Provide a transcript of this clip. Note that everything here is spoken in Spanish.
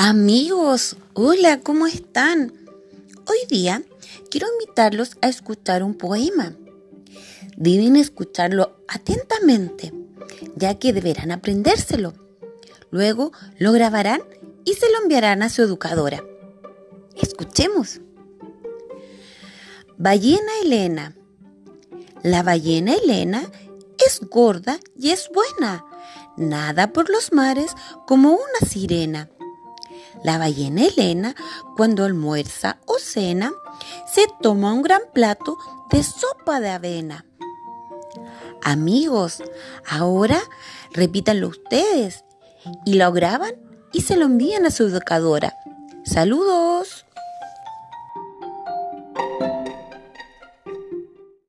Amigos, hola, ¿cómo están? Hoy día quiero invitarlos a escuchar un poema. Deben escucharlo atentamente, ya que deberán aprendérselo. Luego lo grabarán y se lo enviarán a su educadora. Escuchemos. Ballena Elena. La ballena Elena es gorda y es buena. Nada por los mares como una sirena. La ballena Elena, cuando almuerza o cena, se toma un gran plato de sopa de avena. Amigos, ahora repítanlo ustedes y lo graban y se lo envían a su educadora. Saludos.